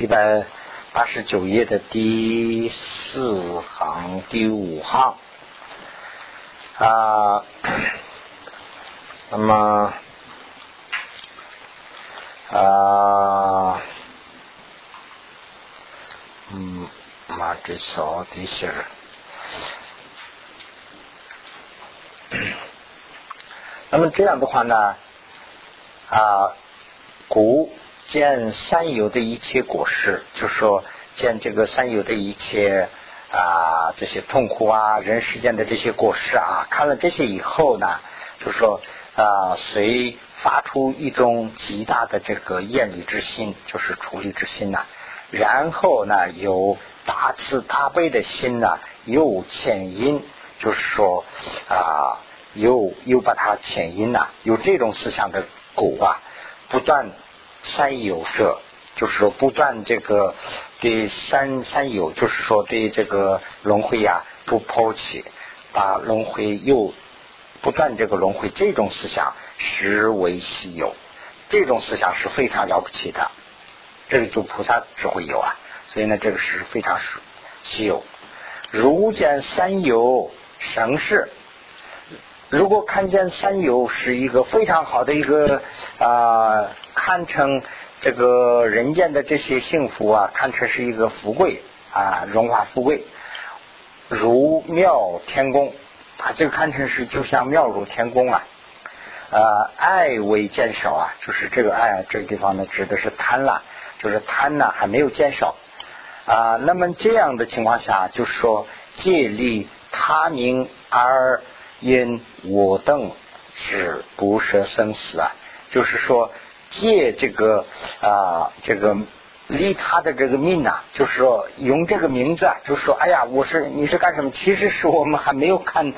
一百八十九页的第四行第五行啊，那么啊，嗯，嘛这少的些。那么这样的话呢，啊，古见三有的一切果实，就是说见这个三有的一切啊这些痛苦啊，人世间的这些果实啊，看了这些以后呢，就是说啊，随发出一种极大的这个厌离之心，就是处理之心呐，然后呢，有大慈大悲的心呢，又牵引，就是说啊。又又把它潜因呐，有这种思想的果啊，不断三有者，就是说不断这个对三三有，就是说对这个轮回呀不抛弃，把轮回又不断这个轮回，这种思想实为稀有，这种思想是非常了不起的，这个就菩萨只会有啊，所以呢，这个是非常稀有。如见三有生事。如果看见三有是一个非常好的一个啊，看成这个人间的这些幸福啊，看成是一个富贵啊，荣华富贵，如妙天宫，把这个看成是就像妙如天宫啊，呃，爱为减少啊，就是这个爱这个地方呢，指的是贪婪，就是贪呢还没有减少啊。那么这样的情况下，就是说借力他名而。因我等是不舍生死啊，就是说借这个啊这个利他的这个命呐，就是说用这个名字啊，就说哎呀，我是你是干什么？其实是我们还没有看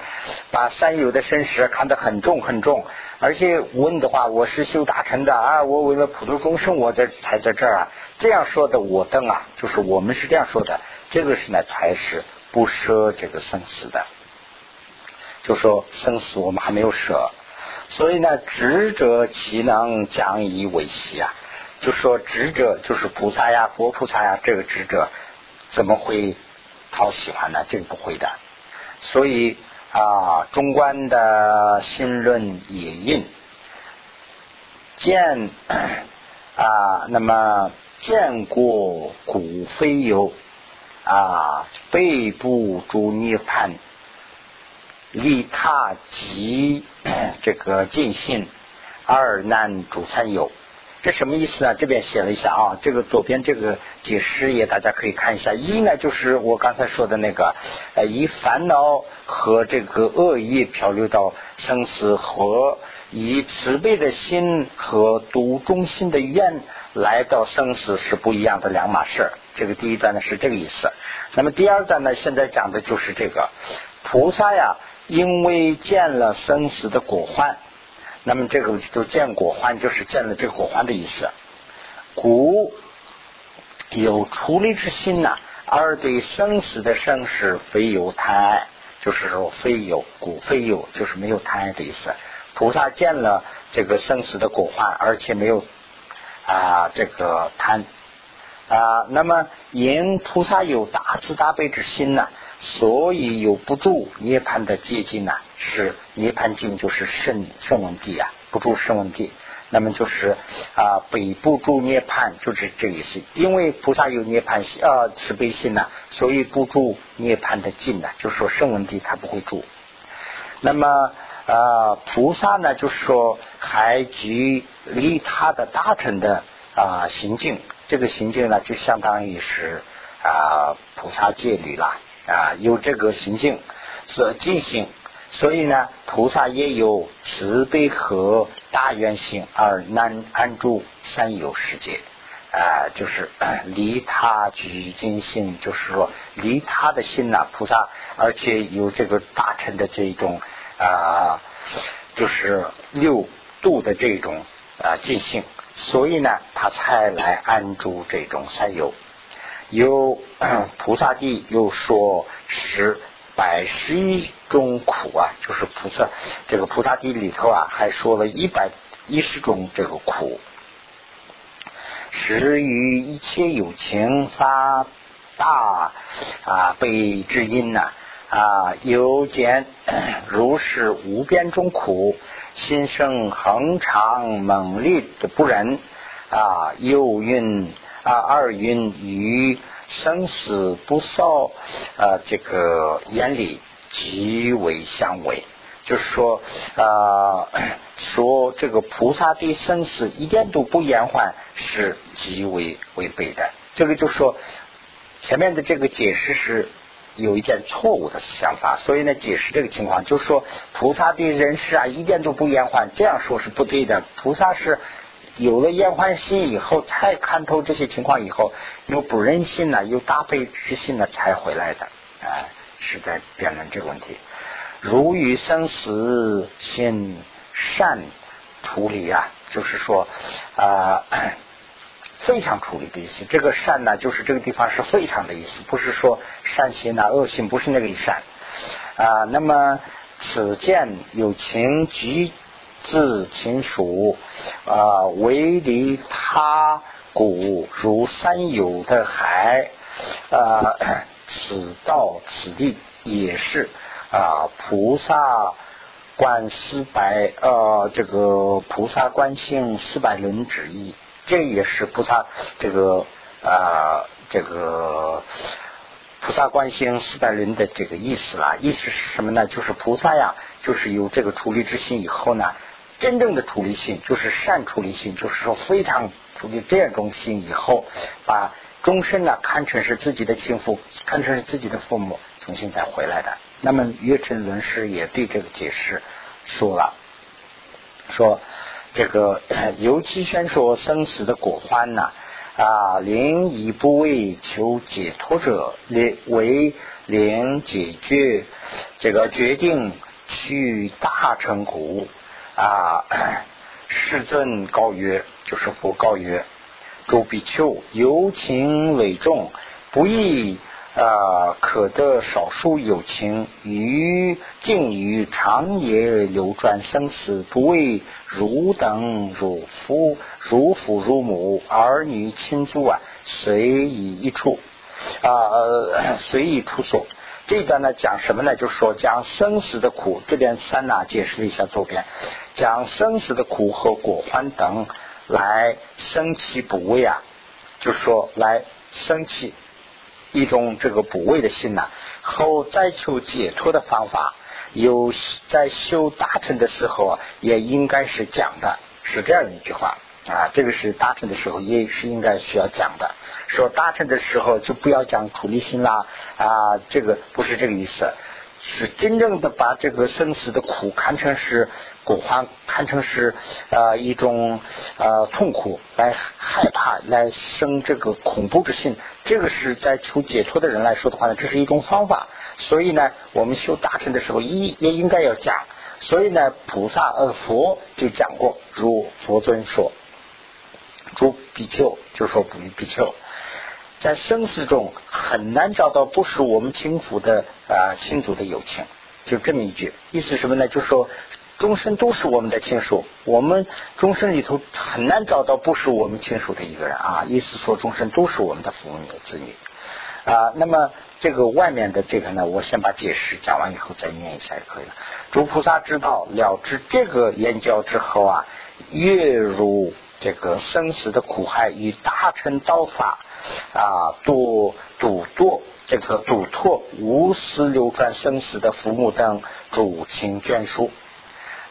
把三有的生死看得很重很重，而且问的话，我是修大成的啊，我为了普度众生，我在才在这儿啊。这样说的我等啊，就是我们是这样说的，这个是呢才是不舍这个生死的。就说生死我们还没有舍，所以呢，执者岂能将以为喜啊？就说执者就是菩萨呀，佛菩萨呀，这个执者怎么会讨喜欢呢？这个不会的。所以啊，中观的心论也印见啊，那么见过古非有啊，背部诸涅盘。利他及这个尽信，二难主三有，这什么意思呢？这边写了一下啊，这个左边这个解释也大家可以看一下。一呢，就是我刚才说的那个，呃，以烦恼和这个恶意漂流到生死，和以慈悲的心和独中心的愿来到生死是不一样的两码事。这个第一段呢是这个意思。那么第二段呢，现在讲的就是这个菩萨呀。因为见了生死的果患，那么这个就见果患，就是见了这个果患的意思。故有出离之心呐，而对生死的生死非有贪爱，就是说非有故非有，就是没有贪爱的意思。菩萨见了这个生死的果患，而且没有啊这个贪啊，那么因菩萨有大慈大悲之心呢。所以有不住涅盘的接近呢，是涅盘境就是圣圣文帝啊，不住圣文帝，那么就是啊北部住涅盘就是这个意思。因为菩萨有涅盘心啊慈悲心呢，所以不住涅盘的境呢，就是说圣文帝他不会住。那么啊菩萨呢，就是说还具离他的大乘的啊行径，这个行径呢就相当于是啊菩萨戒律啦。啊，有这个行性所进行，所以呢，菩萨也有慈悲和大愿心而难安住三有世界。啊，就是 离他举进心，就是说离他的心呐，菩萨而且有这个大乘的这种啊，就是六度的这种啊进行，所以呢，他才来安住这种三有。有 菩萨地又说十百十一种苦啊，就是菩萨这个菩萨地里头啊，还说了一百一十种这个苦。始于一切有情发大啊悲之因呐啊，有见 如是无边中苦，心生恒常猛烈的不忍啊，又云啊二云于生死不少啊这个眼里极为相违。就是说，啊，说这个菩萨对生死一点都不延缓，是极为违背的。这个就说前面的这个解释是有一点错误的想法，所以呢，解释这个情况，就是说菩萨对人事啊一点都不延缓，这样说是不对的。菩萨是有了厌欢心以后，才看透这些情况以后，又不忍心呢，有大悲之心呢，才回来的。哎，是在辩论这个问题。如与生死心善处理啊，就是说啊，非常处理的意思。这个善呢，就是这个地方是非常的意思，不是说善心呐、恶心，不是那个善啊。那么此见有情局自亲属啊，为离他古如山有的海啊，此道此地也是。啊，菩萨观四百呃，这个菩萨观性四百轮之意，这也是菩萨这个啊，这个菩萨观心四百轮的这个意思啦。意思是什么呢？就是菩萨呀，就是有这个处理之心以后呢，真正的处理心就是善处理心，就是说非常处理这种心以后，把终身呢看成是自己的亲父，看成是自己的父母，重新再回来的。那么月辰论师也对这个解释说了，说这个尤其宣说生死的果欢呢啊，灵以不为求解脱者，灵为灵解决这个决定去大成苦啊，世尊告曰，就是佛告曰，诸比丘有情累重，不易。啊，可得少数有情，于境于长夜流转生死，不为汝等汝夫、汝父汝母儿女亲族啊，随意一处啊，随意出所。这一段呢，讲什么呢？就是说讲生死的苦。这边三呐解释了一下左边，讲生死的苦和果欢等来生起补位啊，就是说来生起。一种这个补位的心呐，后再求解脱的方法，有在修大乘的时候啊，也应该是讲的，是这样一句话啊。这个是大乘的时候也是应该需要讲的。说大乘的时候就不要讲苦力心啦啊，这个不是这个意思。是真正的把这个生死的苦看成是苦，看成是呃一种呃痛苦，来害怕，来生这个恐怖之心。这个是在求解脱的人来说的话呢，这是一种方法。所以呢，我们修大乘的时候，一也应该要讲。所以呢，菩萨呃佛就讲过，如佛尊说，诸比丘就说不比丘。在生死中很难找到不是我们亲属的啊亲族的友情，就这么一句意思什么呢？就是说终身都是我们的亲属，我们终身里头很难找到不是我们亲属的一个人啊。意思说终身都是我们的父母子女啊。那么这个外面的这个呢，我先把解释讲完以后再念一下就可以了。诸菩萨知道了知这个言教之后啊，月如这个生死的苦海与大乘道法。啊，度度堕这个度脱无私流转生死的父母等主情眷属，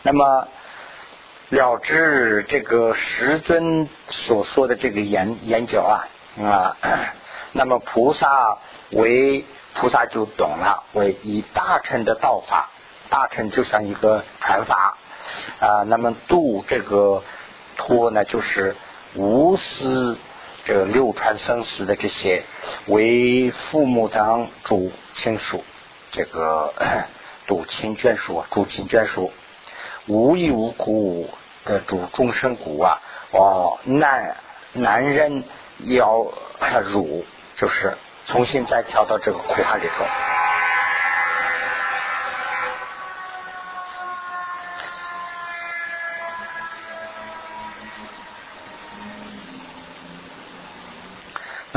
那么了知这个师尊所说的这个言言教啊啊，那么菩萨为菩萨就懂了，为以大乘的道法，大乘就像一个传法啊，那么度这个脱呢，就是无私。这个流传生死的这些为父母当主亲属，这个主亲眷属，主亲眷属无依无故的主终身苦啊！哦，男男人要辱，就是重新再跳到这个苦海里头。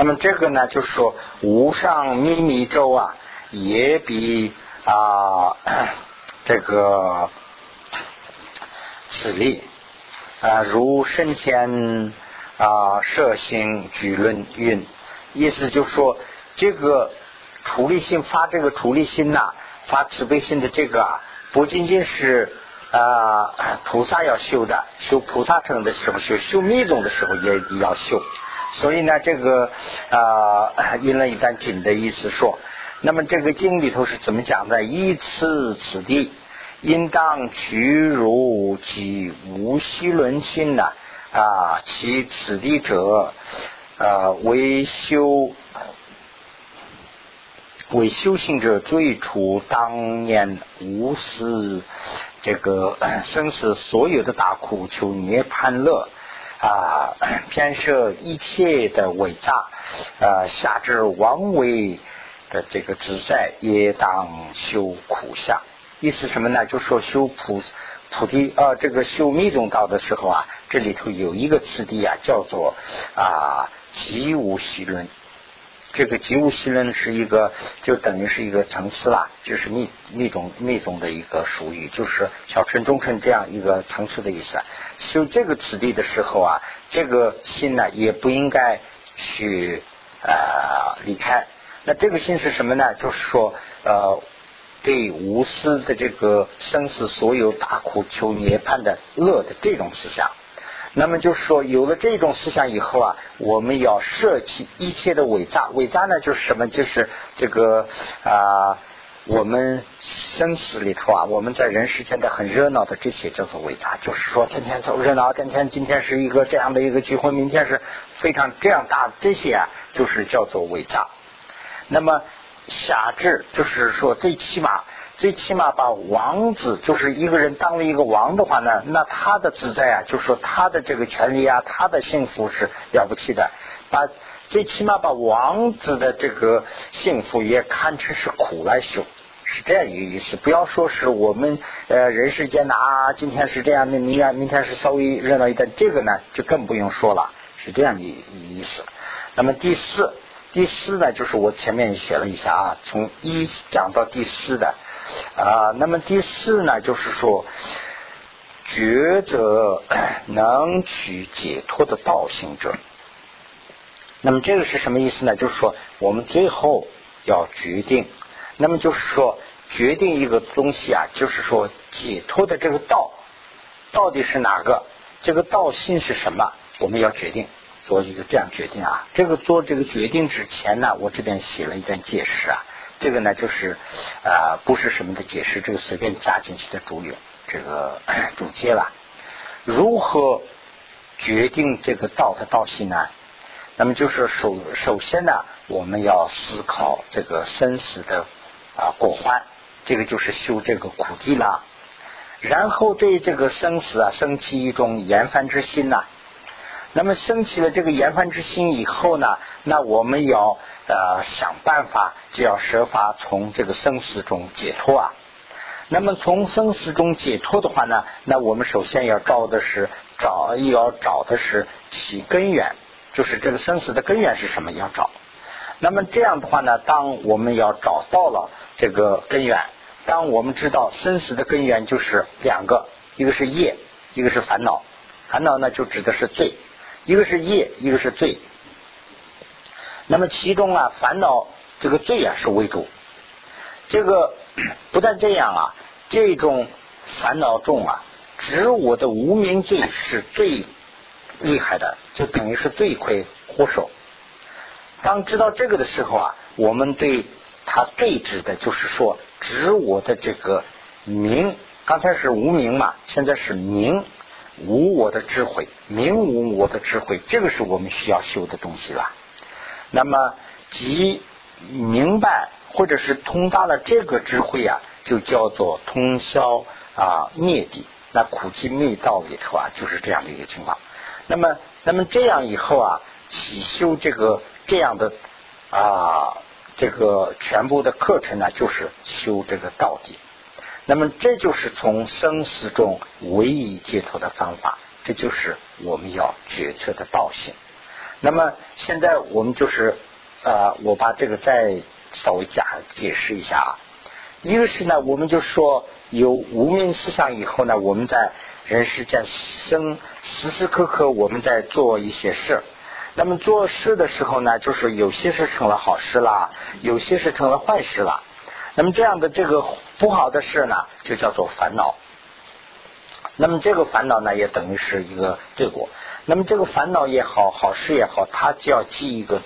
那么这个呢，就是说无上秘密咒啊，也比啊这个此力啊如升天啊摄心举论运，意思就是说这个处理心发这个处理心呐，发慈悲心的这个啊，不仅仅是。啊，菩萨要修的，修菩萨城的时候修，修密宗的时候也要修。所以呢，这个啊，引了一段经的意思说，那么这个经里头是怎么讲的？依此此地，应当取如其无须论心呢？啊，其此地者，呃，为修为修行者最初当年无私。这个生死所有的大苦求涅槃乐啊，偏摄一切的伟大呃，下至王维的这个自在也当修苦相。意思什么呢？就说修菩菩提啊，这个修密宗道的时候啊，这里头有一个次第啊，叫做啊极无习论。这个极无息论是一个，就等于是一个层次啦，就是密密种密种的一个属语，就是小乘中乘这样一个层次的意思。修这个此地的时候啊，这个心呢也不应该去呃离开。那这个心是什么呢？就是说呃对无私的这个生死所有大苦求涅槃的乐的这种思想。那么就是说，有了这种思想以后啊，我们要舍弃一切的伪诈。伪诈呢，就是什么？就是这个啊，我们生死里头啊，我们在人世间的很热闹的这些叫做伪诈。就是说，天天凑热闹，天天今天是一个这样的一个聚会，明天是非常这样大，这些啊，就是叫做伪诈。那么狭智，就是说最起码。最起码把王子就是一个人当了一个王的话呢，那他的自在啊，就是说他的这个权利啊，他的幸福是了不起的。把最起码把王子的这个幸福也看成是苦来修，是这样一个意思。不要说是我们呃人世间的啊，今天是这样的，明天明天是稍微热闹一点，这个呢就更不用说了，是这样的意思。那么第四，第四呢，就是我前面写了一下啊，从一讲到第四的。啊，那么第四呢，就是说，抉择 能取解脱的道行者。那么这个是什么意思呢？就是说，我们最后要决定，那么就是说，决定一个东西啊，就是说，解脱的这个道到底是哪个？这个道心是什么？我们要决定，做一个这样决定啊。这个做这个决定之前呢，我这边写了一段解释啊。这个呢，就是啊，不是什么的解释，这个随便加进去的主语，这个主接了。如何决定这个道的道性呢？那么就是首首先呢，我们要思考这个生死的啊果患，这个就是修这个苦地啦。然后对这个生死啊，升起一种严烦之心呐。那么升起了这个厌烦之心以后呢，那我们要呃想办法，就要设法从这个生死中解脱啊。那么从生死中解脱的话呢，那我们首先要找的是找要找的是其根源，就是这个生死的根源是什么要找。那么这样的话呢，当我们要找到了这个根源，当我们知道生死的根源就是两个，一个是业，一个是烦恼。烦恼呢，就指的是罪。一个是业，一个是罪。那么其中啊，烦恼这个罪啊是为主。这个不但这样啊，这种烦恼重啊，指我的无名罪是最厉害的，就等于是罪魁祸首。当知道这个的时候啊，我们对他对指的就是说，指我的这个名，刚才是无名嘛，现在是名。无我的智慧，明无我的智慧，这个是我们需要修的东西了。那么，即明白或者是通达了这个智慧啊，就叫做通宵啊灭地。那苦集灭道里头啊，就是这样的一个情况。那么，那么这样以后啊，起修这个这样的啊，这个全部的课程呢，就是修这个道地。那么这就是从生死中唯一解脱的方法，这就是我们要决策的道性。那么现在我们就是呃，我把这个再稍微加解释一下啊。一个是呢，我们就说有无名思想以后呢，我们在人世间生时时刻刻我们在做一些事。那么做事的时候呢，就是有些是成了好事啦，有些是成了坏事啦。那么这样的这个不好的事呢，就叫做烦恼。那么这个烦恼呢，也等于是一个罪过。那么这个烦恼也好，好事也好，它就要记一个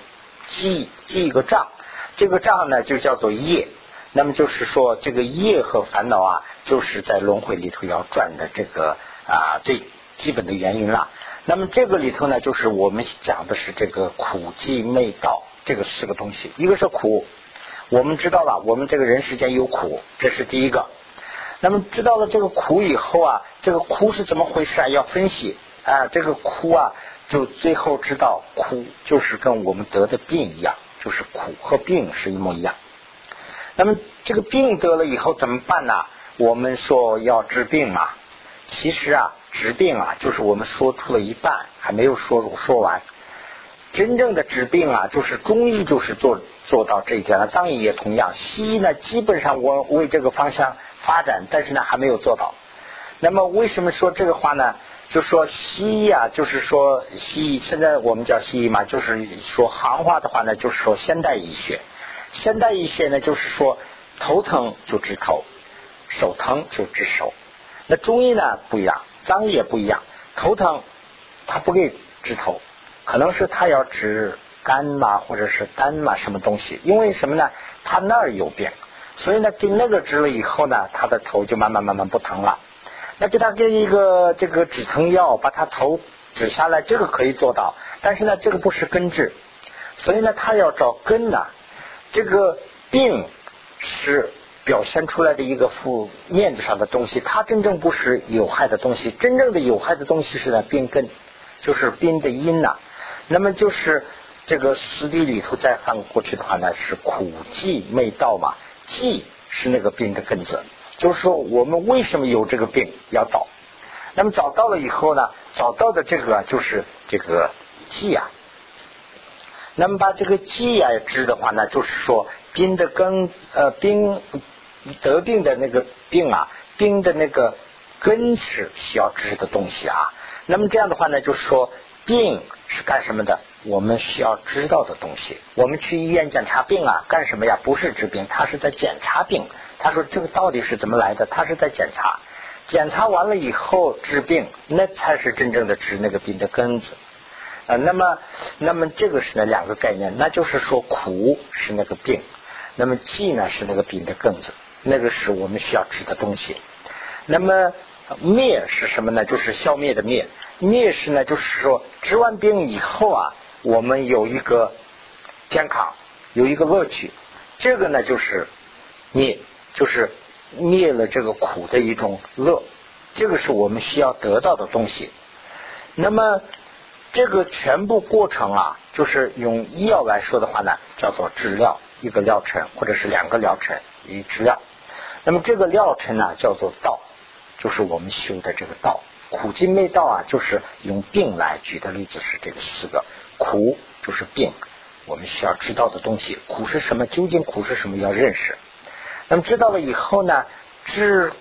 记记一个账。这个账呢，就叫做业。那么就是说，这个业和烦恼啊，就是在轮回里头要转的这个啊最基本的原因了。那么这个里头呢，就是我们讲的是这个苦集昧道这个四个东西。一个是苦，我们知道了，我们这个人世间有苦，这是第一个。那么知道了这个苦以后啊，这个苦是怎么回事啊？要分析啊，这个苦啊，就最后知道苦就是跟我们得的病一样，就是苦和病是一模一样。那么这个病得了以后怎么办呢？我们说要治病嘛，其实啊。治病啊，就是我们说出了一半，还没有说说完。真正的治病啊，就是中医就是做做到这一点了，藏医也同样。西医呢，基本上我为这个方向发展，但是呢还没有做到。那么为什么说这个话呢？就说西医啊，就是说西医，现在我们叫西医嘛，就是说行话的话呢，就是说现代医学。现代医学呢，就是说头疼就治头，手疼就治手。那中医呢不一样。脏也不一样，头疼他不给治头，可能是他要治肝嘛，或者是肝嘛什么东西，因为什么呢？他那儿有病，所以呢给那个治了以后呢，他的头就慢慢慢慢不疼了。那给他给一个这个止疼药，把他头止下来，这个可以做到，但是呢这个不是根治，所以呢他要找根呐，这个病是。表现出来的一个负面子上的东西，它真正不是有害的东西。真正的有害的东西是呢病根，就是病的因呐。那么就是这个实地里头再翻过去的话呢，是苦寂没到嘛？寂是那个病的根子，就是说我们为什么有这个病要找？那么找到了以后呢，找到的这个就是这个寂啊。那么把这个寂啊治的话呢，就是说病的根呃病。得病的那个病啊，病的那个根是需要治的东西啊。那么这样的话呢，就是说病是干什么的？我们需要知道的东西。我们去医院检查病啊，干什么呀？不是治病，他是在检查病。他说这个到底是怎么来的？他是在检查。检查完了以后治病，那才是真正的治那个病的根子啊。那么，那么这个是那两个概念，那就是说苦是那个病，那么忌呢是那个病的根子。那个是我们需要治的东西。那么灭是什么呢？就是消灭的灭。灭是呢，就是说治完病以后啊，我们有一个健康，有一个乐趣。这个呢，就是灭，就是灭了这个苦的一种乐。这个是我们需要得到的东西。那么这个全部过程啊，就是用医药来说的话呢，叫做治疗，一个疗程或者是两个疗程以治疗。那么这个疗程呢，叫做道，就是我们修的这个道。苦尽没道啊，就是用病来举的例子是这个四个苦，就是病，我们需要知道的东西。苦是什么？究竟苦是什么？要认识。那么知道了以后呢，治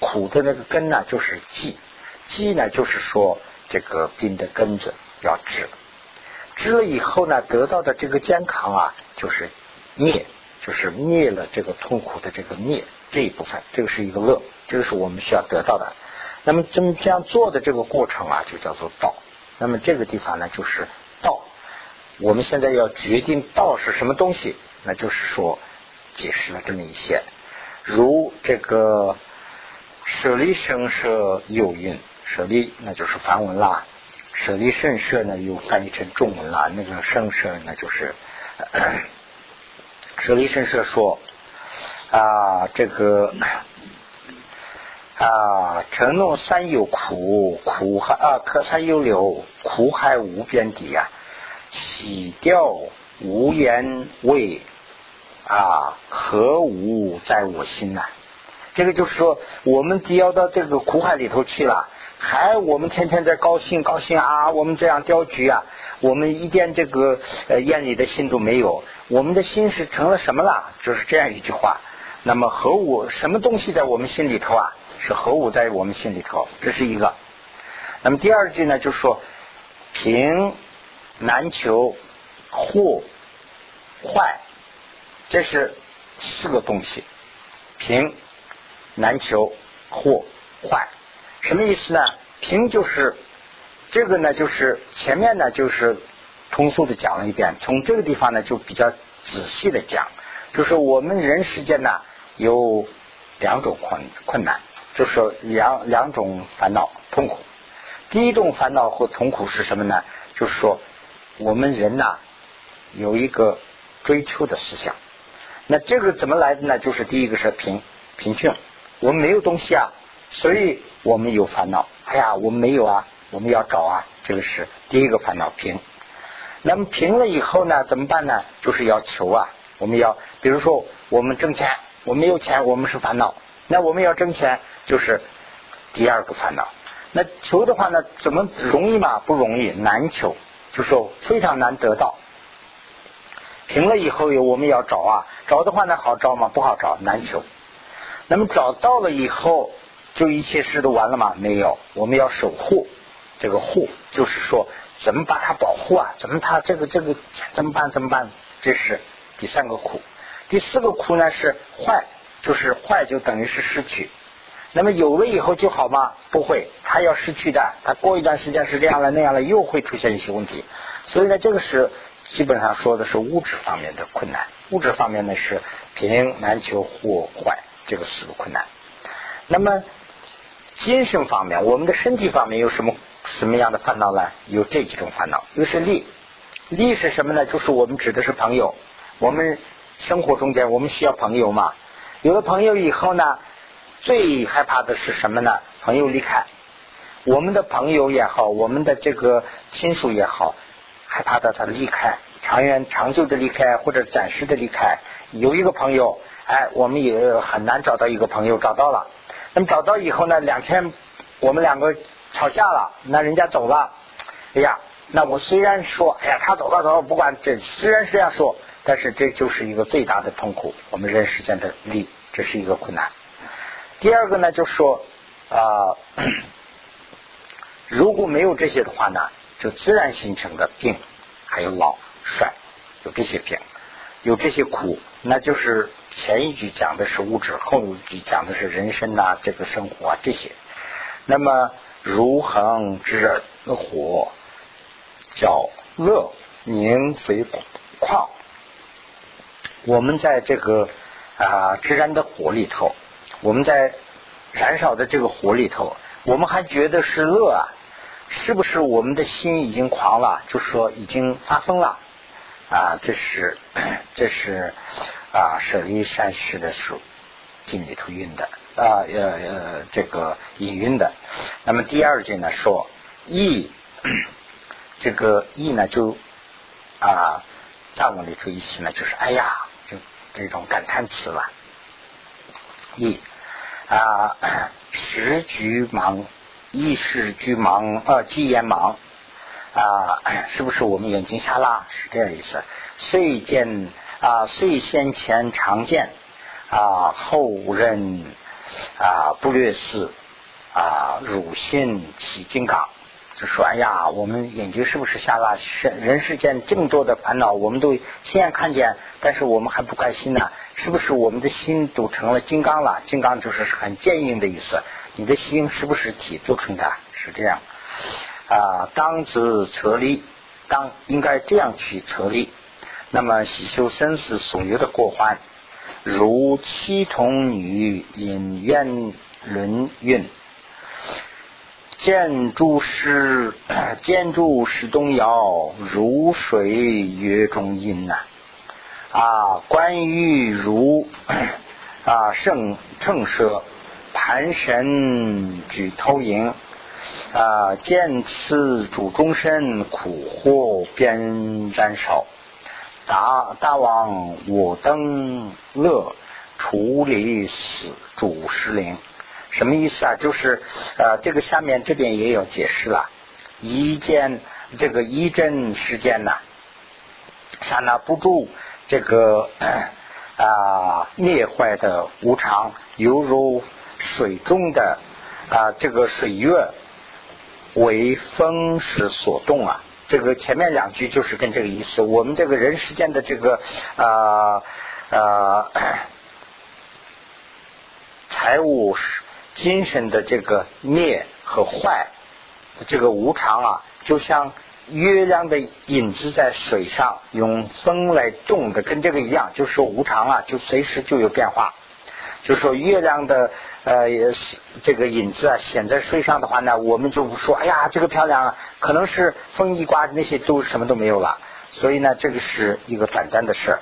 苦的那个根呢，就是寂。寂呢，就是说这个病的根子要治。治了以后呢，得到的这个健康啊，就是灭，就是灭了这个痛苦的这个灭。这一部分，这个是一个乐，这个是我们需要得到的。那么这么这样做的这个过程啊，就叫做道。那么这个地方呢，就是道。我们现在要决定道是什么东西，那就是说解释了这么一些，如这个舍利生舍有云，舍利那就是梵文啦，舍利圣舍呢又翻译成中文啦，那个圣舍呢就是 舍利圣舍说。啊，这个啊，承诺山有苦，苦海啊，可山有流，苦海无边底啊，洗掉无言味啊，何无在我心呐？这个就是说，我们掉到这个苦海里头去了，还我们天天在高兴高兴啊，我们这样钓局啊，我们一点这个呃眼里的心都没有，我们的心是成了什么了？就是这样一句话。那么何物什么东西在我们心里头啊？是何物在我们心里头？这是一个。那么第二句呢，就是说平难求祸坏，这是四个东西。平难求祸坏，什么意思呢？平就是这个呢，就是前面呢就是通俗的讲了一遍，从这个地方呢就比较仔细的讲，就是我们人世间呢有两种困困难，就是两两种烦恼痛苦。第一种烦恼或痛苦是什么呢？就是说，我们人呐有一个追求的思想。那这个怎么来的呢？就是第一个是贫贫穷，我们没有东西啊，所以我们有烦恼。哎呀，我们没有啊，我们要找啊，这个是第一个烦恼贫。那么贫了以后呢，怎么办呢？就是要求啊，我们要，比如说我们挣钱，我没有钱，我们是烦恼。那我们要挣钱，就是第二个烦恼。那求的话呢，怎么容易嘛？不容易，难求，就说非常难得到。平了以后有我们要找啊，找的话呢好找吗？不好找，难求。那么找到了以后，就一切事都完了吗？没有，我们要守护这个护，就是说怎么把它保护啊？怎么它这个这个怎么办？怎么办？这是第三个苦。第四个苦呢是坏，就是坏就等于是失去。那么有了以后就好吗？不会，他要失去的。他过一段时间是这样了那样了，又会出现一些问题。所以呢，这个是基本上说的是物质方面的困难。物质方面呢是贫难求祸坏这个四个困难。那么精神方面，我们的身体方面有什么什么样的烦恼呢？有这几种烦恼。一个是利，利是什么呢？就是我们指的是朋友。我们生活中间我们需要朋友嘛？有了朋友以后呢？最害怕的是什么呢？朋友离开，我们的朋友也好，我们的这个亲属也好，害怕的他离开，长远长久的离开或者暂时的离开。有一个朋友，哎，我们也很难找到一个朋友，找到了。那么找到以后呢，两天我们两个吵架了，那人家走了，哎呀，那我虽然说，哎呀，他走了走了，不管这虽然是这样说，但是这就是一个最大的痛苦。我们人世间的利，这是一个困难。第二个呢，就是说啊，如果没有这些的话呢，就自然形成的病，还有老衰，有这些病，有这些苦，那就是前一句讲的是物质，后一句讲的是人生呐，这个生活啊这些。那么如恒之火，叫乐宁肥矿，我们在这个啊自然的火里头。我们在燃烧的这个火里头，我们还觉得是乐啊？是不是我们的心已经狂了？就说已经发疯了啊？这是 这是啊舍利善师的书经里头运的啊呃呃这个引运的。那么第二句呢说意 这个意呢就啊藏文里头意思呢就是哎呀就这种感叹词了。一啊，时局忙，一时局忙，呃，鸡眼忙啊，是不是我们眼睛瞎啦？是这样意思。遂见啊，遂先前常见啊，后任啊不略思啊，汝信起金刚。就说：“哎呀，我们眼睛是不是瞎了？人人世间这么多的烦恼，我们都亲眼看见，但是我们还不开心呢。是不是我们的心都成了金刚了？金刚就是很坚硬的意思。你的心是不是体做成的？是这样啊？当自策立，当应该这样去策立。那么喜修生死所有的过患，如七童女引怨轮运。”建筑师，建筑师动摇，如水月中阴呐。啊，关于如 啊圣乘舍盘神举投影啊，见此主终身苦祸边燃烧。大大王我登乐处理死主失灵，什么意思啊？就是呃，这个下面这边也有解释了，一件这个一阵时间呢，刹那不住这个啊灭坏的无常，犹如水中的啊这个水月为风时所动啊。这个前面两句就是跟这个意思。我们这个人世间的这个啊啊财务是精神的这个灭和坏，这个无常啊，就像月亮的影子在水上用风来动的，跟这个一样，就是说无常啊，就随时就有变化。就说月亮的呃这个影子啊显在水上的话呢，我们就说哎呀这个漂亮，啊，可能是风一刮那些都什么都没有了，所以呢这个是一个短暂的事。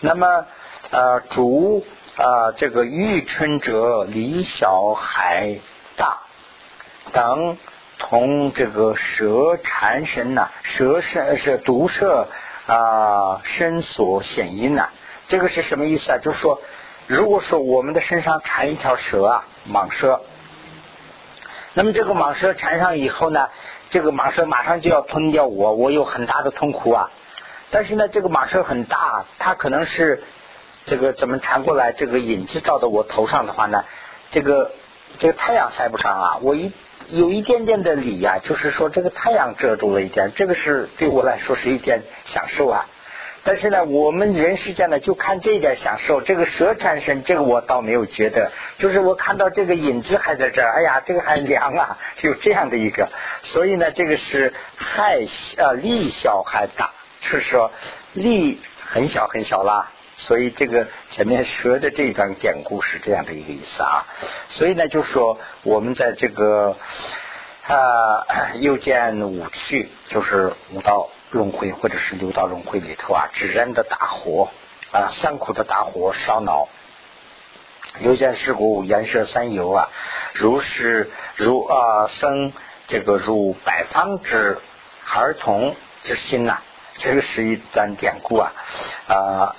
那么呃主啊这个遇春者离小海大等同这个蛇缠身呐，蛇是是毒蛇啊身所显因呐，这个是什么意思啊？就是说。如果说我们的身上缠一条蛇啊，蟒蛇，那么这个蟒蛇缠上以后呢，这个蟒蛇马上就要吞掉我，我有很大的痛苦啊。但是呢，这个蟒蛇很大，它可能是这个怎么缠过来？这个影子照到我头上的话呢，这个这个太阳晒不上啊，我一有一点点的理呀，就是说这个太阳遮住了一点，这个是对我来说是一点享受啊。但是呢，我们人世间呢，就看这一点享受。这个蛇缠身，这个我倒没有觉得。就是我看到这个影子还在这儿，哎呀，这个还凉啊，有这样的一个。所以呢，这个是害呃利小还大，就是说利很小很小啦。所以这个前面学的这一段典故是这样的一个意思啊。所以呢，就说我们在这个啊又见五趣，就是五道。轮回或者是六道轮回里头啊，指人的大火啊，三苦的大火烧脑，又见事故颜色三油啊，如是如啊生这个如百方之儿童之心呐，这个是一段典故啊啊，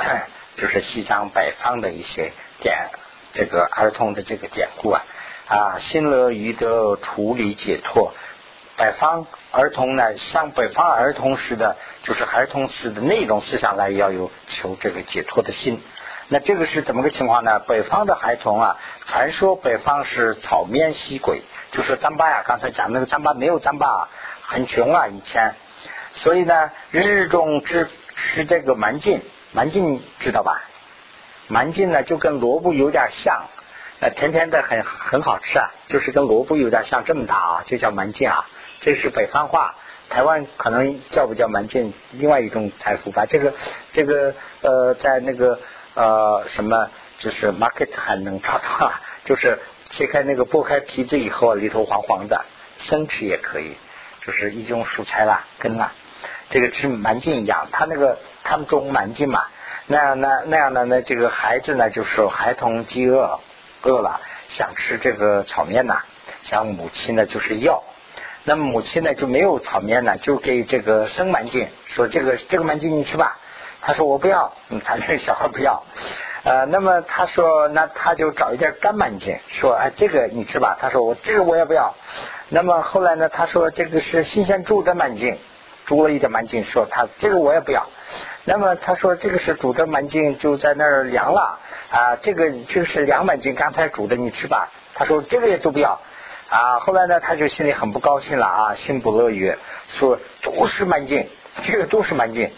就是西藏北方的一些典这个儿童的这个典故啊啊，心乐于的处理解脱。北方儿童呢，像北方儿童似的，就是儿童似的那种思想来，要有求这个解脱的心。那这个是怎么个情况呢？北方的孩童啊，传说北方是草面吸鬼，就是张巴呀。刚才讲那个张巴没有张巴，很穷啊以前。所以呢，日中之吃这个蛮劲，蛮劲知道吧？蛮劲呢就跟萝卜有点像，呃，甜甜的很很好吃啊，就是跟萝卜有点像，这么大啊，就叫蛮劲啊。这是北方话，台湾可能叫不叫蛮劲？另外一种财富吧。这个这个呃，在那个呃什么，就是 market 还能找到，就是切开那个剥开皮子以后，里头黄黄的，生吃也可以，就是一种蔬菜啦，根啦。这个吃蛮劲一样，他那个他们种蛮劲嘛，那样那那样的那这个孩子呢，就是孩童饥饿饿了，想吃这个炒面呐，想母亲呢就是要。那么母亲呢就没有炒面呢，就给这个生蛮劲，说这个这个蛮劲你吃吧。他说我不要，他这个小孩不要。呃，那么他说那他就找一点干蛮劲，说哎这个你吃吧。他说我这个我也不要。那么后来呢，他说这个是新鲜煮的蛮劲，煮了一点蛮劲，说他这个我也不要。那么他说这个是煮的蛮劲，就在那儿凉了啊，这个这个是凉蛮劲，刚才煮的你吃吧。他说这个也都不要。啊，后来呢，他就心里很不高兴了啊，心不乐于，说都是蛮劲，这个都是蛮劲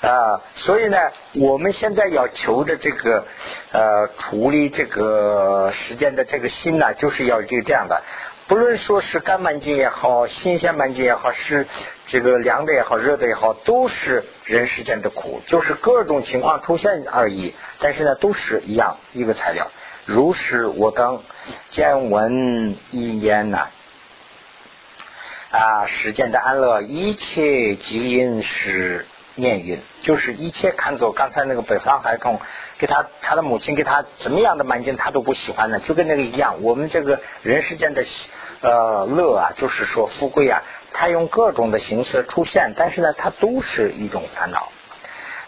啊，所以呢，我们现在要求的这个呃处理这个时间的这个心呢，就是要这个这样的，不论说是干蛮劲也好，新鲜蛮劲也好，是这个凉的也好，热的也好，都是人世间的苦，就是各种情况出现而已，但是呢，都是一样一个材料。如是我等见闻一言呐，啊，世间的安乐，一切即因是念云，就是一切看作刚才那个北方孩童，给他他的母亲给他怎么样的满劲，他都不喜欢呢，就跟那个一样。我们这个人世间的呃乐啊，就是说富贵啊，他用各种的形式出现，但是呢，它都是一种烦恼。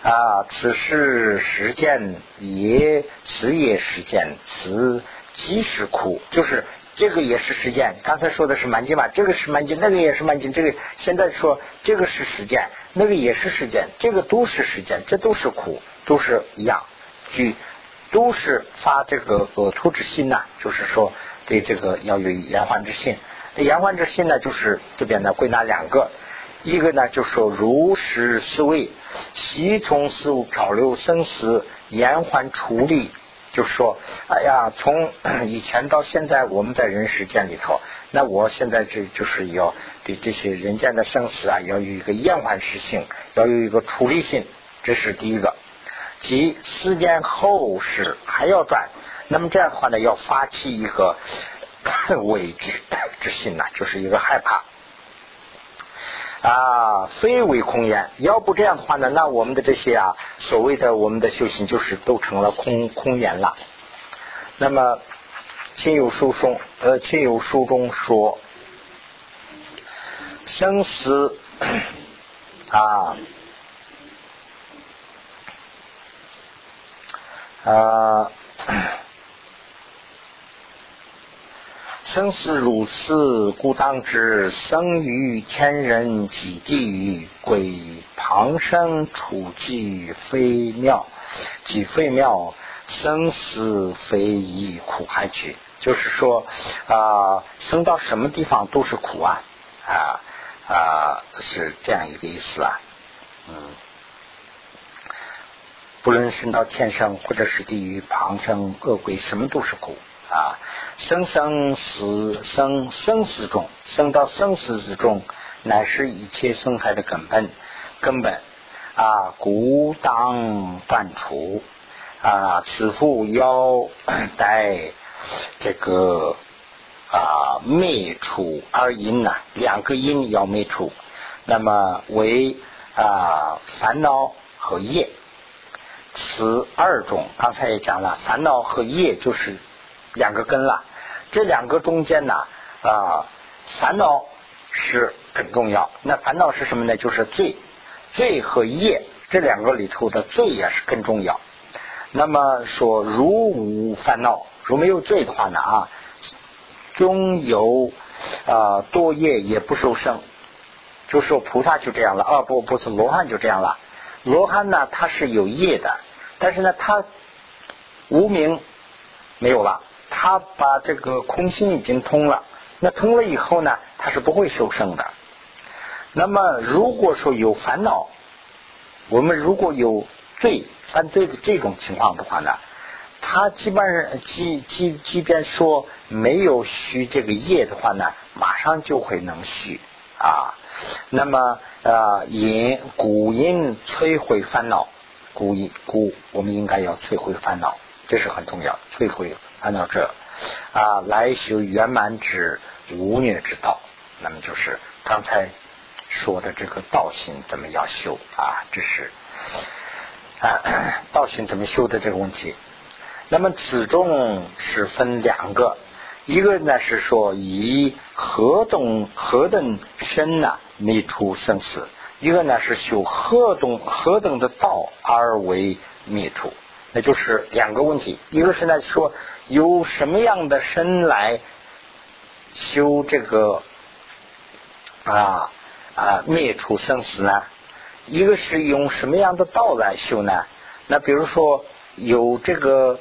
啊，此是实践也，此也实践，此即是苦，就是这个也是实践。刚才说的是满经嘛，这个是满经，那个也是满经，这个现在说这个是实践，那个也是实践，这个都是实践，这都是苦，都是一样，举都是发这个恶徒之心呐，就是说对这个要有延缓之心。这延缓之心呢，就是这边呢归纳两个。一个呢，就说如实思维，习从事物漂流生死延缓处理，就是说，哎呀，从 以前到现在，我们在人世间里头，那我现在就就是要对这些人间的生死啊，要有一个延缓实性，要有一个处理性，这是第一个。即世间后世还要转，那么这样的话呢，要发起一个 畏惧之心呐，就是一个害怕。啊，非为空言。要不这样的话呢，那我们的这些啊，所谓的我们的修行，就是都成了空空言了。那么，亲友书中，呃，亲友书中说，生死啊啊。生死如斯，故当知生于天人及地狱，归旁生处即非妙，即非妙。生死非一苦害去，就是说啊，生到什么地方都是苦啊啊啊，是这样一个意思啊。嗯，不论生到天上或者是地狱旁生恶鬼，什么都是苦。啊，生生死生生死中，生到生死之中，乃是一切生害的根本根本啊，故当断除啊，此复要待这个啊灭除二因呐，两个因要灭除，那么为啊烦恼和业，此二种，刚才也讲了，烦恼和业就是。两个根了，这两个中间呢啊，烦恼是很重要。那烦恼是什么呢？就是罪，罪和业这两个里头的罪也是更重要。那么说，如无烦恼，如没有罪的话呢啊，终有啊多业也不受生。就说菩萨就这样了，啊不不是罗汉就这样了。罗汉呢，他是有业的，但是呢，他无名没有了。他把这个空心已经通了，那通了以后呢，他是不会受生的。那么如果说有烦恼，我们如果有罪犯罪的这种情况的话呢，他基本上即即即便说没有续这个业的话呢，马上就会能续啊。那么呃，因古因摧毁烦恼，故因故我们应该要摧毁烦恼，这是很重要，摧毁。按照这啊来修圆满之无虐之道，那么就是刚才说的这个道心怎么要修啊？这是啊 道心怎么修的这个问题。那么此中是分两个，一个呢是说以何等何等身呢灭除生死，一个呢是修何等何等的道而为灭除。那就是两个问题，一个是呢说由什么样的身来修这个啊啊灭除生死呢？一个是用什么样的道来修呢？那比如说有这个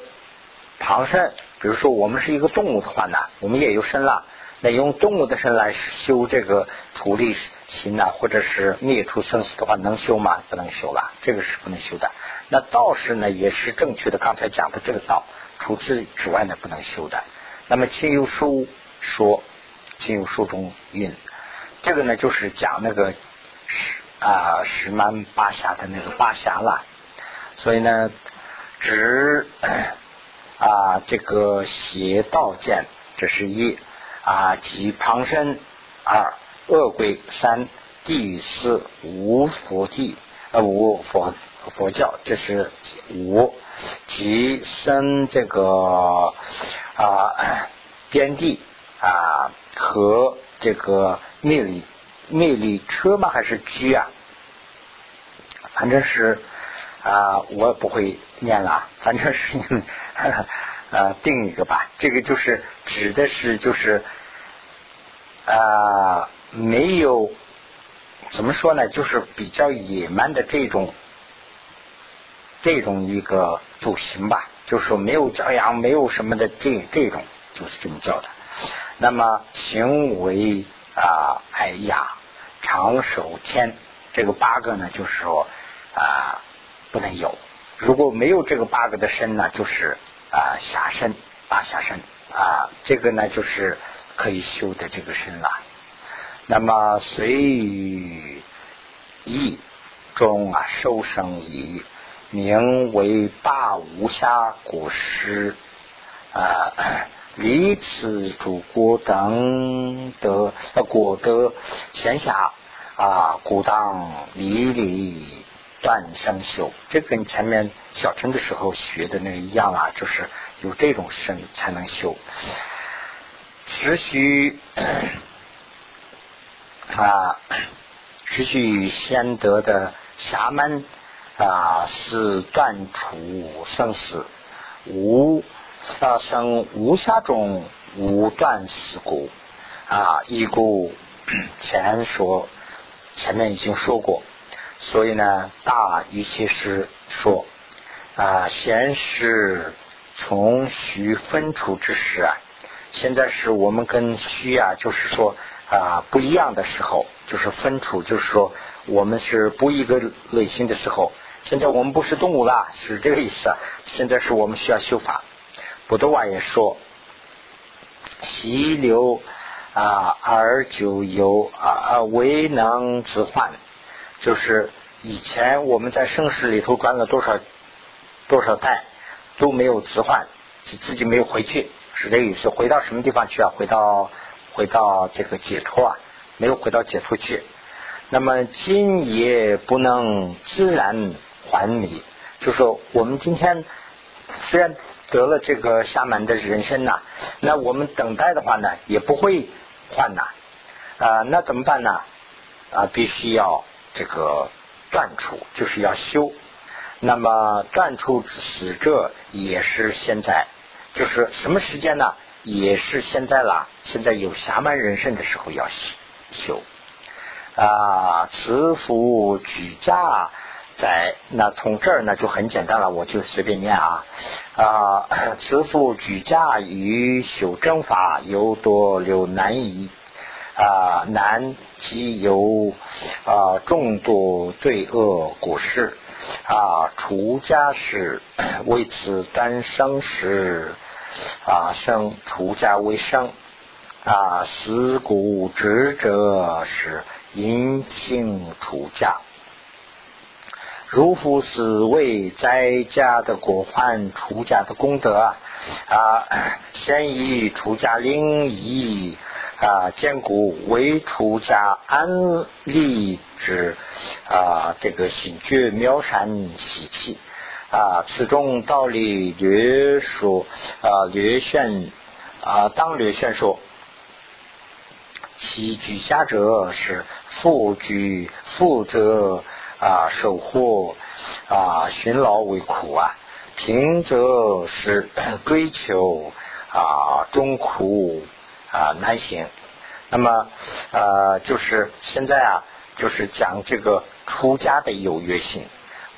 旁身，比如说我们是一个动物的话呢，我们也有身了。那用动物的身来修这个土地心呐，或者是灭除生死的话，能修吗？不能修了，这个是不能修的。那道士呢，也是正确的。刚才讲的这个道，除此之外呢，不能修的。那么亲友书说，亲友书中云，这个呢，就是讲那个是啊十曼八侠的那个八侠了。所以呢，指啊这个邪道剑，这是一。啊，即旁生二恶鬼三地狱四无佛地呃无佛佛教，这是五即生这个啊边地啊和这个魅力魅力车吗还是居啊？反正是啊，我不会念了，反正是你们呃 定一个吧。这个就是指的是就是啊没有怎么说呢，就是比较野蛮的这种这种一个祖行吧，就是说没有教养，没有什么的这这种就是这么叫的。那么行为啊，哎呀，长寿天，这个八个呢，就是说啊。不能有，如果没有这个八个的身呢，就是啊下身八下身啊，这个呢就是可以修的这个身了。那么随于意中啊，受生以名为八无暇果实啊，离此主国等得果得前下啊，古当离离。断生修，这跟前面小乘的时候学的那个一样啊，就是有这种生才能修。持续啊，持续先得的侠门啊，是断除生死，无啊生无暇中无断死故啊，一故前说前面已经说过。所以呢，大一些是说啊，先是从虚分出之时啊，现在是我们跟虚啊，就是说啊不一样的时候，就是分出，就是说我们是不一个类型的时候。现在我们不是动物了，是这个意思。现在是我们需要修法。不多瓦也说，溪流啊，而久有啊啊，未能自换。就是以前我们在盛世里头转了多少多少代都没有置换，自自己没有回去，是这个意思。回到什么地方去啊？回到回到这个解脱啊，没有回到解脱去。那么今也不能自然还你，就说我们今天虽然得了这个下满的人生呐，那我们等待的话呢，也不会换呐啊，那怎么办呢？啊，必须要。这个断除就是要修，那么断除死者也是现在，就是什么时间呢？也是现在啦。现在有侠满人生的时候要修啊。慈父举家在那从这儿呢就很简单了，我就随便念啊啊。慈父举家于修正法有多留难以。啊，难即有啊众多罪恶果事啊，出家时 为此单生时啊生出家为生啊，死骨执者是因情出家。如夫是为在家的果患，出家的功德啊啊，先以出家令仪。啊，坚固为出家安立之啊，这个心觉妙善习气啊，此中道理略说啊，略炫啊，当略炫说，其居下者是富居富则啊，守护啊，勤劳为苦啊，贫则是追求啊，中苦。啊，难行。那么，呃，就是现在啊，就是讲这个出家的优越性。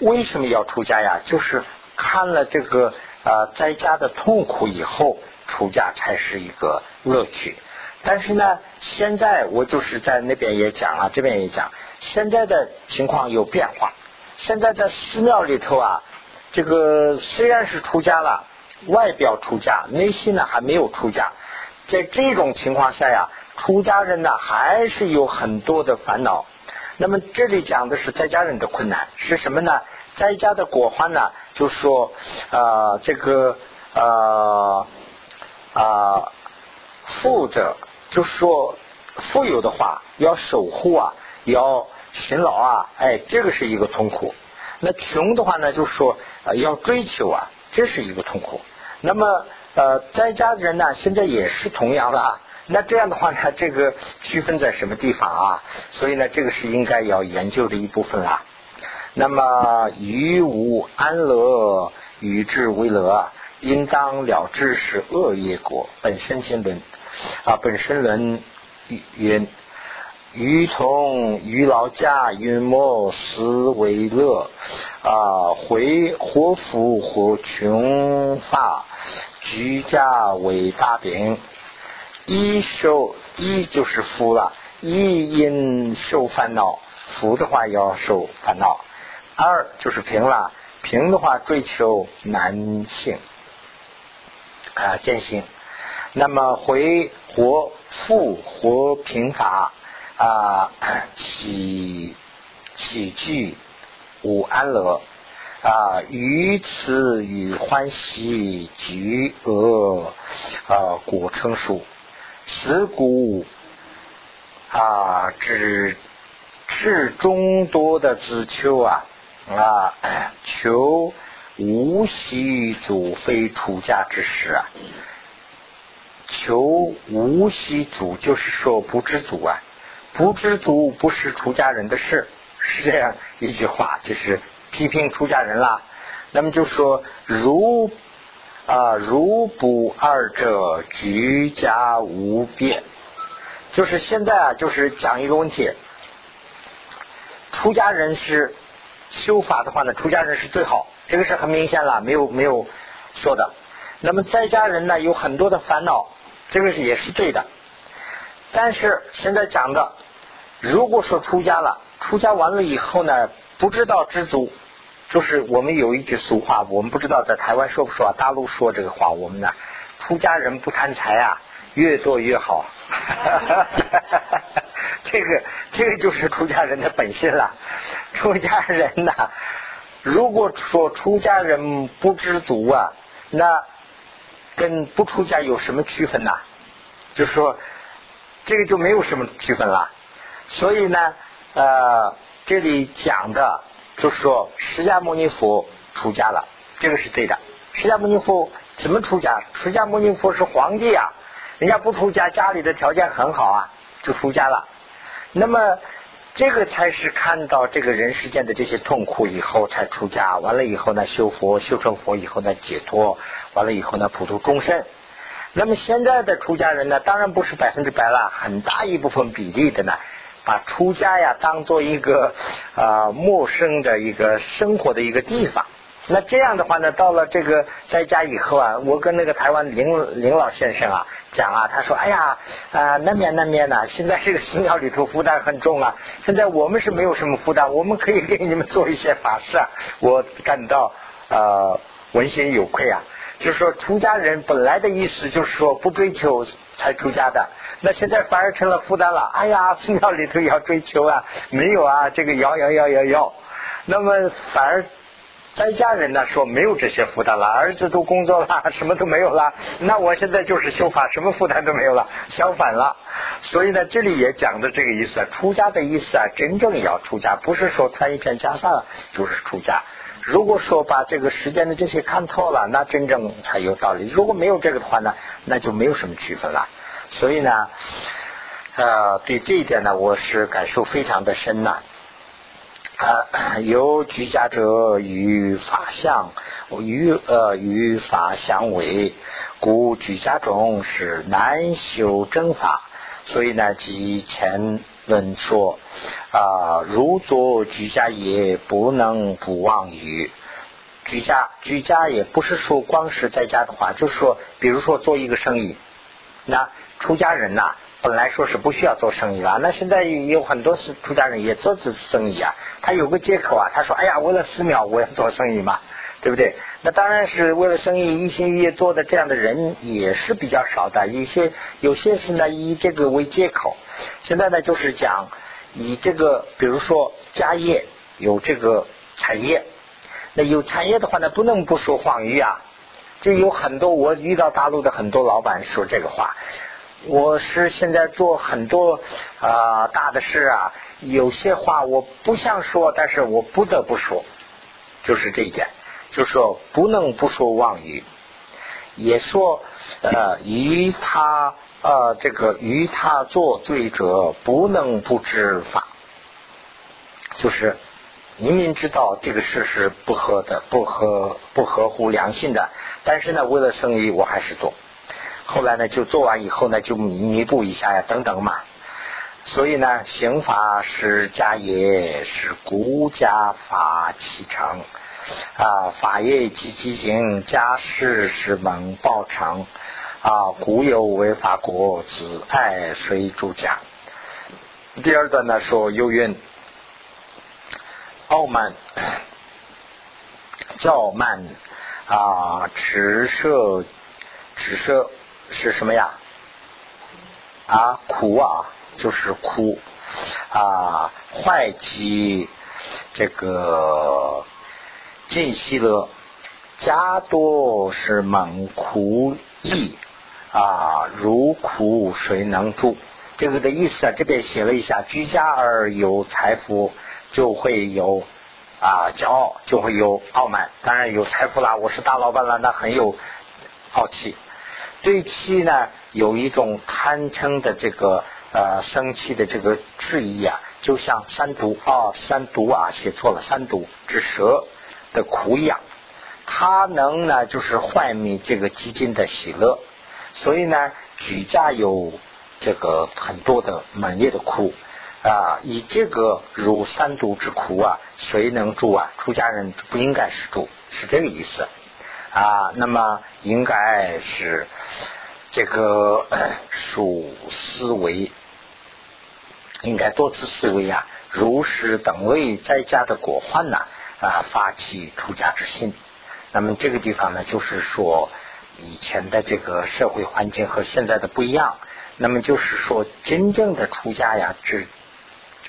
为什么要出家呀？就是看了这个啊，在家的痛苦以后，出家才是一个乐趣。但是呢，现在我就是在那边也讲了，这边也讲，现在的情况有变化。现在在寺庙里头啊，这个虽然是出家了，外表出家，内心呢还没有出家。在这种情况下呀，出家人呢还是有很多的烦恼。那么这里讲的是在家人的困难是什么呢？在家的果患呢，就说啊，这个啊啊富者，就说富有的话要守护啊，要勤劳啊，哎，这个是一个痛苦。那穷的话呢，就说要追求啊，这是一个痛苦。那么。呃，在家的人呢，现在也是同样的啊。那这样的话呢，这个区分在什么地方啊？所以呢，这个是应该要研究的一部分啦。那么于无安乐，与之为乐，应当了之是恶业果。本身经论啊，本身论云：于同于老驾云莫思为乐啊，回或富或穷乏，居家为大病。一受一就是福了，一因受烦恼，福的话要受烦恼。二就是平了，平的话追求男性啊艰辛，那么回活复活平法啊喜喜剧无安乐啊于此与欢喜聚恶啊果成熟，此故啊只至众多的子秋啊。啊，求无息祖非出家之时啊！求无息足就是说不知足啊，不知足不是出家人的事，是这样一句话，就是批评出家人啦。那么就说如啊如不二者居家无变，就是现在啊，就是讲一个问题，出家人是。修法的话呢，出家人是最好，这个是很明显了，没有没有说的。那么在家人呢，有很多的烦恼，这个是也是对的。但是现在讲的，如果说出家了，出家完了以后呢，不知道知足，就是我们有一句俗话，我们不知道在台湾说不说啊，大陆说这个话，我们呢，出家人不贪财啊，越多越好。这个这个就是出家人的本性了。出家人呐，如果说出家人不知足啊，那跟不出家有什么区分呢？就是说这个就没有什么区分了。所以呢，呃，这里讲的就是说，释迦牟尼佛出家了，这个是对的。释迦牟尼佛怎么出家？释迦牟尼佛是皇帝啊，人家不出家，家里的条件很好啊，就出家了。那么。这个才是看到这个人世间的这些痛苦以后才出家，完了以后呢修佛修成佛以后呢解脱，完了以后呢普度众生。那么现在的出家人呢，当然不是百分之百了，很大一部分比例的呢，把出家呀当做一个啊陌生的一个生活的一个地方。那这样的话呢，到了这个在家以后啊，我跟那个台湾林林老先生啊讲啊，他说：“哎呀啊，那面那面呢，现在这个寺庙里头负担很重啊。现在我们是没有什么负担，我们可以给你们做一些法事啊。我感到呃问心有愧啊。就是说，出家人本来的意思就是说不追求才出家的，那现在反而成了负担了。哎呀，寺庙里头也要追求啊，没有啊，这个要要要要要，那么反而。”在家人呢说没有这些负担了，儿子都工作了，什么都没有了。那我现在就是修法，什么负担都没有了，相反了。所以呢，这里也讲的这个意思，出家的意思啊，真正要出家，不是说穿一片袈裟就是出家。如果说把这个时间的这些看透了，那真正才有道理。如果没有这个的话呢，那就没有什么区分了。所以呢，呃，对这一点呢，我是感受非常的深呐。啊，由居家者与法相，与呃与法相违，故居家中是难修正法。所以呢，即前论说啊，如做居家也不能不忘语。居家居家也不是说光是在家的话，就是说，比如说做一个生意，那出家人呐。本来说是不需要做生意了，那现在有很多是出家人也做这生意啊。他有个借口啊，他说：“哎呀，为了寺庙我要做生意嘛，对不对？”那当然是为了生意一心一意做的这样的人也是比较少的。一些有些是呢以这个为借口。现在呢就是讲以这个，比如说家业有这个产业，那有产业的话呢，不能不说谎语啊。就有很多我遇到大陆的很多老板说这个话。我是现在做很多啊大的事啊，有些话我不想说，但是我不得不说，就是这一点，就说不能不说妄语，也说呃与他呃这个与他作罪者不能不知法，就是明明知道这个事是不合的，不合不合乎良心的，但是呢，为了生意我还是做。后来呢，就做完以后呢，就弥弥补一下呀，等等嘛。所以呢，刑法是家业，是国家法启程啊，法业及其行，家事是门报成啊，古有为法国子爱随主家。第二段呢说有云，傲慢、骄慢啊，直射、直射是什么呀？啊，苦啊！就是哭啊，坏及这个尽息乐，家多是猛苦易啊，如苦谁能住？这个的意思啊，这边写了一下，居家而有财富，就会有啊骄傲，就会有傲慢。当然有财富啦，我是大老板了，那很有傲气。对妻呢，有一种贪嗔的这个。呃，生气的这个质疑啊，就像三毒啊，三毒啊，写错了，三毒之蛇的苦一样，它能呢，就是坏灭这个基金的喜乐，所以呢，举家有这个很多的猛烈的苦啊，以这个如三毒之苦啊，谁能住啊？出家人不应该是住，是这个意思啊。那么应该是这个属思维。应该多次思维啊，如是等位在家的果患呐，啊发起出家之心。那么这个地方呢，就是说以前的这个社会环境和现在的不一样。那么就是说，真正的出家呀，只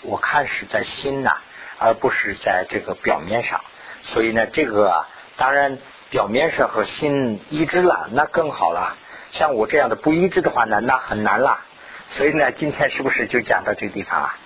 我看是在心呐，而不是在这个表面上。所以呢，这个当然表面上和心一致了，那更好了。像我这样的不一致的话呢，那很难了。所以呢，今天是不是就讲到这个地方啊？